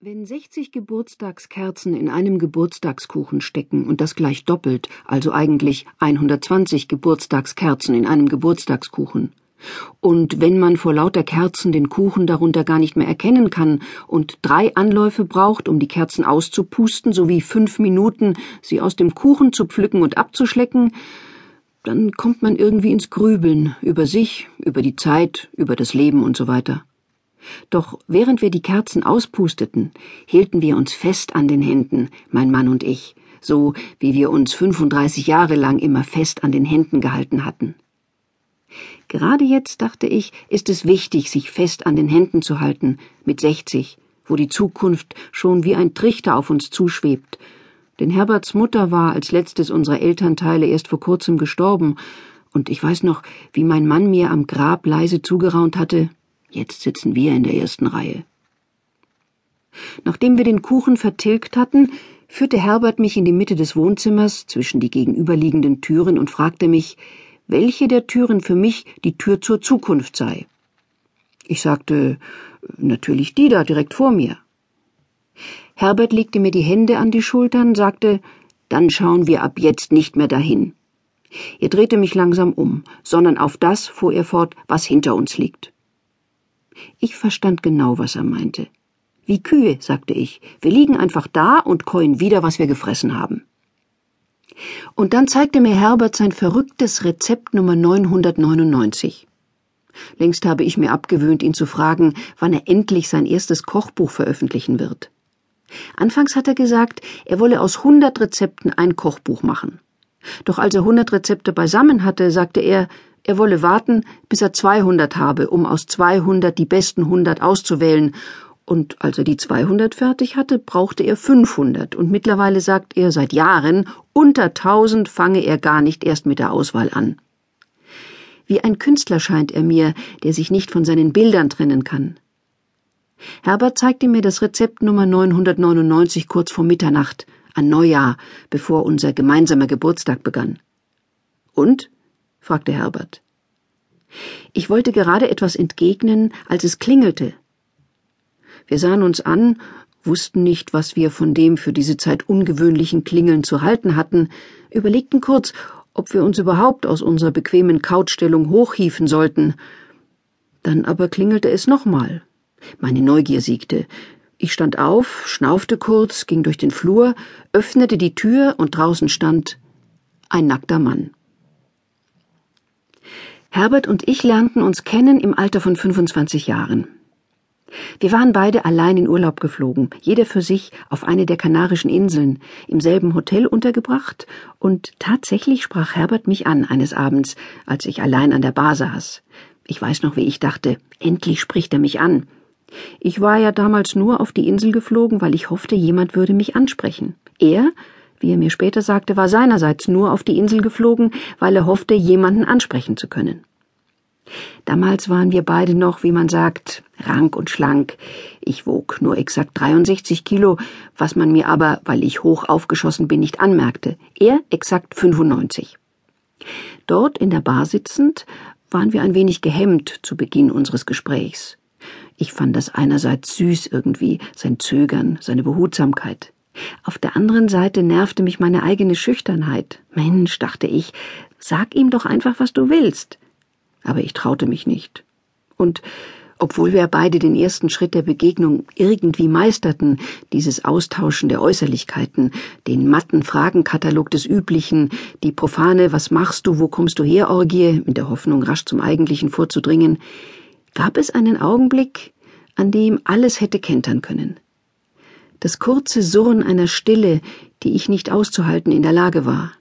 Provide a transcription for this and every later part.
Wenn 60 Geburtstagskerzen in einem Geburtstagskuchen stecken und das gleich doppelt, also eigentlich 120 Geburtstagskerzen in einem Geburtstagskuchen, und wenn man vor lauter Kerzen den Kuchen darunter gar nicht mehr erkennen kann und drei Anläufe braucht, um die Kerzen auszupusten, sowie fünf Minuten, sie aus dem Kuchen zu pflücken und abzuschlecken, dann kommt man irgendwie ins Grübeln über sich, über die Zeit, über das Leben und so weiter. Doch während wir die Kerzen auspusteten, hielten wir uns fest an den Händen, mein Mann und ich, so wie wir uns 35 Jahre lang immer fest an den Händen gehalten hatten. Gerade jetzt, dachte ich, ist es wichtig, sich fest an den Händen zu halten, mit 60, wo die Zukunft schon wie ein Trichter auf uns zuschwebt. Denn Herberts Mutter war als letztes unserer Elternteile erst vor kurzem gestorben, und ich weiß noch, wie mein Mann mir am Grab leise zugeraunt hatte, Jetzt sitzen wir in der ersten Reihe. Nachdem wir den Kuchen vertilgt hatten, führte Herbert mich in die Mitte des Wohnzimmers zwischen die gegenüberliegenden Türen und fragte mich, welche der Türen für mich die Tür zur Zukunft sei. Ich sagte, natürlich die da direkt vor mir. Herbert legte mir die Hände an die Schultern, sagte, dann schauen wir ab jetzt nicht mehr dahin. Er drehte mich langsam um, sondern auf das, fuhr er fort, was hinter uns liegt. Ich verstand genau, was er meinte. Wie Kühe, sagte ich. Wir liegen einfach da und käuen wieder, was wir gefressen haben. Und dann zeigte mir Herbert sein verrücktes Rezept Nummer 999. Längst habe ich mir abgewöhnt, ihn zu fragen, wann er endlich sein erstes Kochbuch veröffentlichen wird. Anfangs hat er gesagt, er wolle aus hundert Rezepten ein Kochbuch machen. Doch als er hundert Rezepte beisammen hatte, sagte er, er wolle warten, bis er 200 habe, um aus 200 die besten 100 auszuwählen. Und als er die 200 fertig hatte, brauchte er 500. Und mittlerweile sagt er seit Jahren, unter 1000 fange er gar nicht erst mit der Auswahl an. Wie ein Künstler scheint er mir, der sich nicht von seinen Bildern trennen kann. Herbert zeigte mir das Rezept Nummer 999 kurz vor Mitternacht, an Neujahr, bevor unser gemeinsamer Geburtstag begann. Und? fragte Herbert. Ich wollte gerade etwas entgegnen, als es klingelte. Wir sahen uns an, wussten nicht, was wir von dem für diese Zeit ungewöhnlichen Klingeln zu halten hatten, überlegten kurz, ob wir uns überhaupt aus unserer bequemen Couchstellung hochhieven sollten. Dann aber klingelte es nochmal. Meine Neugier siegte. Ich stand auf, schnaufte kurz, ging durch den Flur, öffnete die Tür und draußen stand ein nackter Mann. Herbert und ich lernten uns kennen im Alter von 25 Jahren. Wir waren beide allein in Urlaub geflogen, jeder für sich auf eine der Kanarischen Inseln, im selben Hotel untergebracht, und tatsächlich sprach Herbert mich an eines Abends, als ich allein an der Bar saß. Ich weiß noch, wie ich dachte, endlich spricht er mich an. Ich war ja damals nur auf die Insel geflogen, weil ich hoffte, jemand würde mich ansprechen. Er, wie er mir später sagte, war seinerseits nur auf die Insel geflogen, weil er hoffte, jemanden ansprechen zu können. Damals waren wir beide noch, wie man sagt, rank und schlank. Ich wog nur exakt 63 Kilo, was man mir aber, weil ich hoch aufgeschossen bin, nicht anmerkte. Er exakt 95. Dort in der Bar sitzend waren wir ein wenig gehemmt zu Beginn unseres Gesprächs. Ich fand das einerseits süß irgendwie, sein Zögern, seine Behutsamkeit. Auf der anderen Seite nervte mich meine eigene Schüchternheit. Mensch, dachte ich, sag ihm doch einfach, was du willst. Aber ich traute mich nicht. Und obwohl wir beide den ersten Schritt der Begegnung irgendwie meisterten, dieses Austauschen der Äußerlichkeiten, den matten Fragenkatalog des Üblichen, die profane Was machst du, wo kommst du her Orgie, in der Hoffnung, rasch zum Eigentlichen vorzudringen, gab es einen Augenblick, an dem alles hätte kentern können das kurze Surren einer Stille, die ich nicht auszuhalten in der Lage war.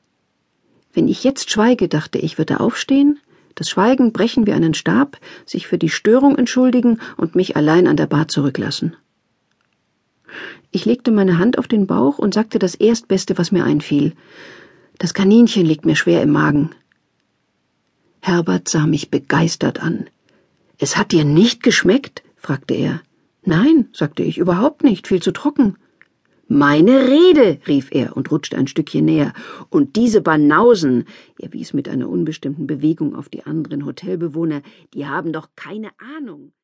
Wenn ich jetzt schweige, dachte ich, wird er aufstehen, das Schweigen brechen wie einen Stab, sich für die Störung entschuldigen und mich allein an der Bar zurücklassen. Ich legte meine Hand auf den Bauch und sagte das Erstbeste, was mir einfiel. Das Kaninchen liegt mir schwer im Magen. Herbert sah mich begeistert an. Es hat dir nicht geschmeckt? fragte er. Nein, sagte ich, überhaupt nicht, viel zu trocken. Meine Rede, rief er und rutschte ein Stückchen näher. Und diese Banausen, er wies mit einer unbestimmten Bewegung auf die anderen Hotelbewohner, die haben doch keine Ahnung.